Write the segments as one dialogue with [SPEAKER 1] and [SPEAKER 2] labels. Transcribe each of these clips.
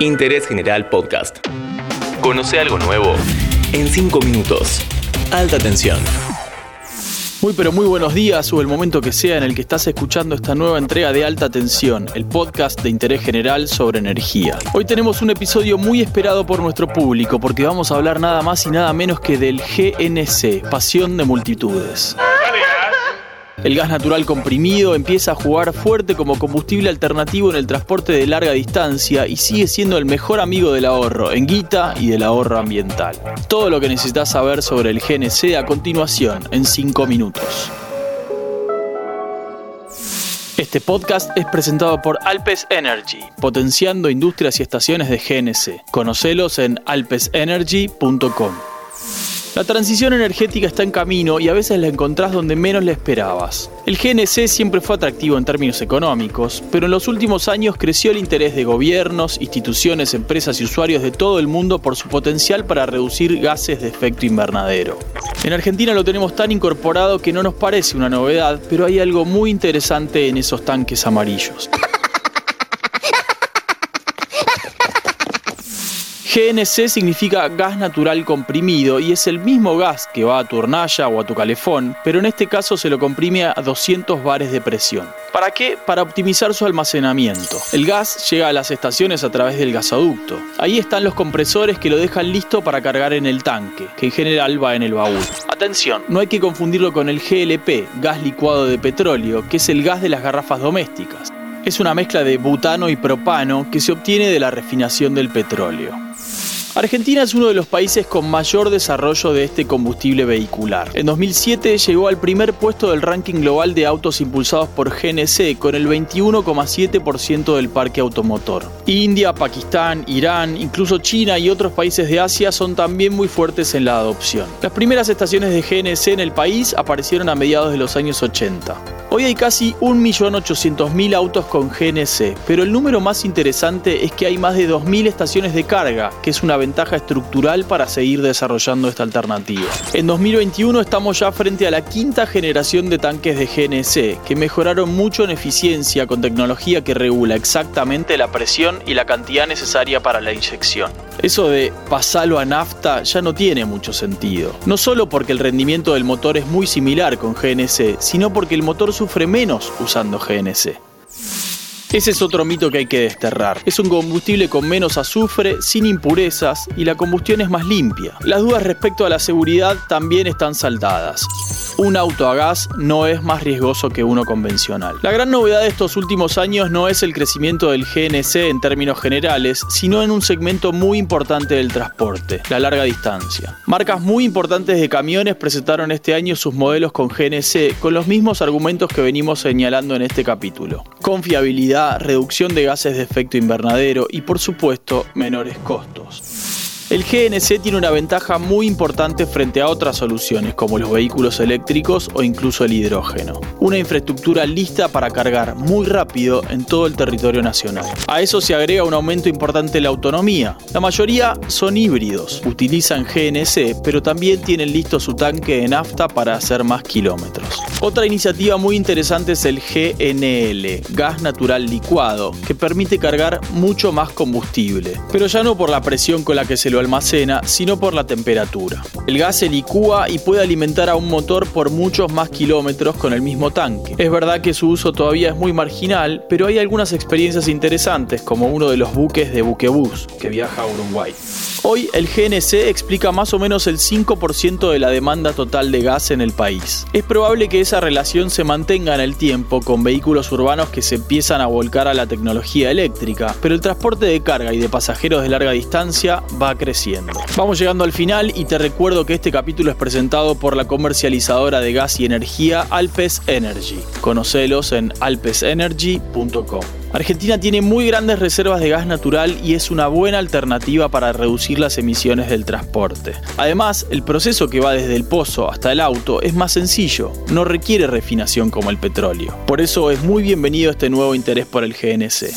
[SPEAKER 1] Interés General Podcast. Conoce algo nuevo en 5 minutos. Alta tensión.
[SPEAKER 2] Muy pero muy buenos días o el momento que sea en el que estás escuchando esta nueva entrega de Alta Tensión, el podcast de interés general sobre energía. Hoy tenemos un episodio muy esperado por nuestro público porque vamos a hablar nada más y nada menos que del GNC, Pasión de Multitudes. El gas natural comprimido empieza a jugar fuerte como combustible alternativo en el transporte de larga distancia y sigue siendo el mejor amigo del ahorro en guita y del ahorro ambiental. Todo lo que necesitas saber sobre el GNC a continuación en 5 minutos. Este podcast es presentado por Alpes Energy, potenciando industrias y estaciones de GNC. Conocelos en alpesenergy.com. La transición energética está en camino y a veces la encontrás donde menos la esperabas. El GNC siempre fue atractivo en términos económicos, pero en los últimos años creció el interés de gobiernos, instituciones, empresas y usuarios de todo el mundo por su potencial para reducir gases de efecto invernadero. En Argentina lo tenemos tan incorporado que no nos parece una novedad, pero hay algo muy interesante en esos tanques amarillos. GNC significa gas natural comprimido y es el mismo gas que va a tu hornalla o a tu calefón, pero en este caso se lo comprime a 200 bares de presión. ¿Para qué? Para optimizar su almacenamiento. El gas llega a las estaciones a través del gasoducto. Ahí están los compresores que lo dejan listo para cargar en el tanque, que en general va en el baúl. Atención, no hay que confundirlo con el GLP, gas licuado de petróleo, que es el gas de las garrafas domésticas. Es una mezcla de butano y propano que se obtiene de la refinación del petróleo. Argentina es uno de los países con mayor desarrollo de este combustible vehicular. En 2007 llegó al primer puesto del ranking global de autos impulsados por GNC con el 21,7% del parque automotor. India, Pakistán, Irán, incluso China y otros países de Asia son también muy fuertes en la adopción. Las primeras estaciones de GNC en el país aparecieron a mediados de los años 80. Hoy hay casi 1.800.000 autos con GNC, pero el número más interesante es que hay más de 2.000 estaciones de carga, que es una ventaja estructural para seguir desarrollando esta alternativa. En 2021 estamos ya frente a la quinta generación de tanques de GNC, que mejoraron mucho en eficiencia con tecnología que regula exactamente la presión y la cantidad necesaria para la inyección. Eso de pasarlo a nafta ya no tiene mucho sentido. No solo porque el rendimiento del motor es muy similar con GNC, sino porque el motor sufre menos usando GNC. Ese es otro mito que hay que desterrar. Es un combustible con menos azufre, sin impurezas y la combustión es más limpia. Las dudas respecto a la seguridad también están saldadas un auto a gas no es más riesgoso que uno convencional. La gran novedad de estos últimos años no es el crecimiento del GNC en términos generales, sino en un segmento muy importante del transporte, la larga distancia. Marcas muy importantes de camiones presentaron este año sus modelos con GNC con los mismos argumentos que venimos señalando en este capítulo. Confiabilidad, reducción de gases de efecto invernadero y por supuesto menores costos. El GNC tiene una ventaja muy importante frente a otras soluciones como los vehículos eléctricos o incluso el hidrógeno. Una infraestructura lista para cargar muy rápido en todo el territorio nacional. A eso se agrega un aumento importante en la autonomía. La mayoría son híbridos, utilizan GNC, pero también tienen listo su tanque de nafta para hacer más kilómetros. Otra iniciativa muy interesante es el GNL, gas natural licuado, que permite cargar mucho más combustible, pero ya no por la presión con la que se lo almacena, sino por la temperatura. El gas se licúa y puede alimentar a un motor por muchos más kilómetros con el mismo tanque. Es verdad que su uso todavía es muy marginal, pero hay algunas experiencias interesantes, como uno de los buques de Buquebus, que viaja a Uruguay. Hoy el GNC explica más o menos el 5% de la demanda total de gas en el país. Es probable que esa relación se mantenga en el tiempo con vehículos urbanos que se empiezan a volcar a la tecnología eléctrica, pero el transporte de carga y de pasajeros de larga distancia va creciendo. Vamos llegando al final y te recuerdo que este capítulo es presentado por la comercializadora de gas y energía Alpes Energy. Conocelos en alpesenergy.com. Argentina tiene muy grandes reservas de gas natural y es una buena alternativa para reducir las emisiones del transporte. Además, el proceso que va desde el pozo hasta el auto es más sencillo, no requiere refinación como el petróleo. Por eso es muy bienvenido este nuevo interés por el GNC.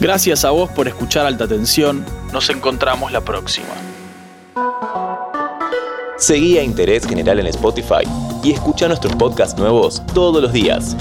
[SPEAKER 2] Gracias a vos por escuchar Alta Tensión, nos encontramos la próxima.
[SPEAKER 1] Seguí a Interés General en Spotify y escucha nuestros podcasts nuevos todos los días.